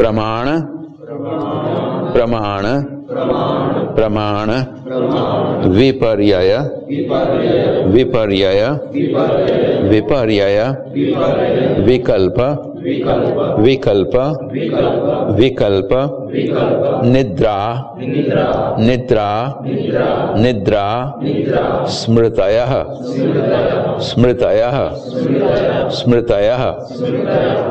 प्रमाण। प्रमाण। प्रमाण। विपर्यय। विपर्यय। विपर्यय। विकल्प। विकल्प। विकल्प। निद्रा। निद्रा। निद्रा। स्मृतय। स्मृतय। स्मृतय।